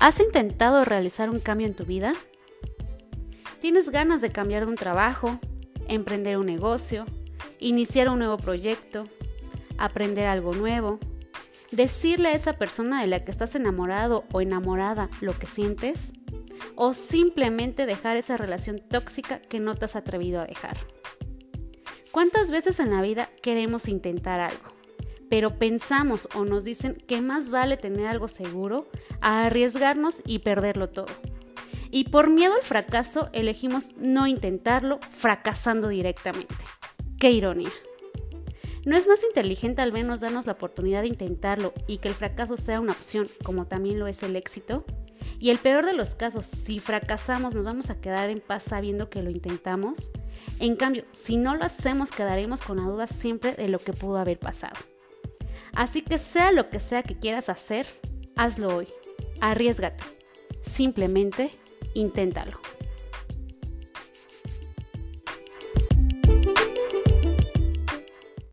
¿Has intentado realizar un cambio en tu vida? ¿Tienes ganas de cambiar de un trabajo, emprender un negocio, iniciar un nuevo proyecto, aprender algo nuevo, decirle a esa persona de la que estás enamorado o enamorada lo que sientes? ¿O simplemente dejar esa relación tóxica que no te has atrevido a dejar? ¿Cuántas veces en la vida queremos intentar algo? Pero pensamos o nos dicen que más vale tener algo seguro a arriesgarnos y perderlo todo. Y por miedo al fracaso elegimos no intentarlo, fracasando directamente. ¡Qué ironía! ¿No es más inteligente al menos darnos la oportunidad de intentarlo y que el fracaso sea una opción, como también lo es el éxito? Y el peor de los casos, si fracasamos, nos vamos a quedar en paz sabiendo que lo intentamos. En cambio, si no lo hacemos, quedaremos con la duda siempre de lo que pudo haber pasado. Así que sea lo que sea que quieras hacer, hazlo hoy. Arriesgate. Simplemente inténtalo.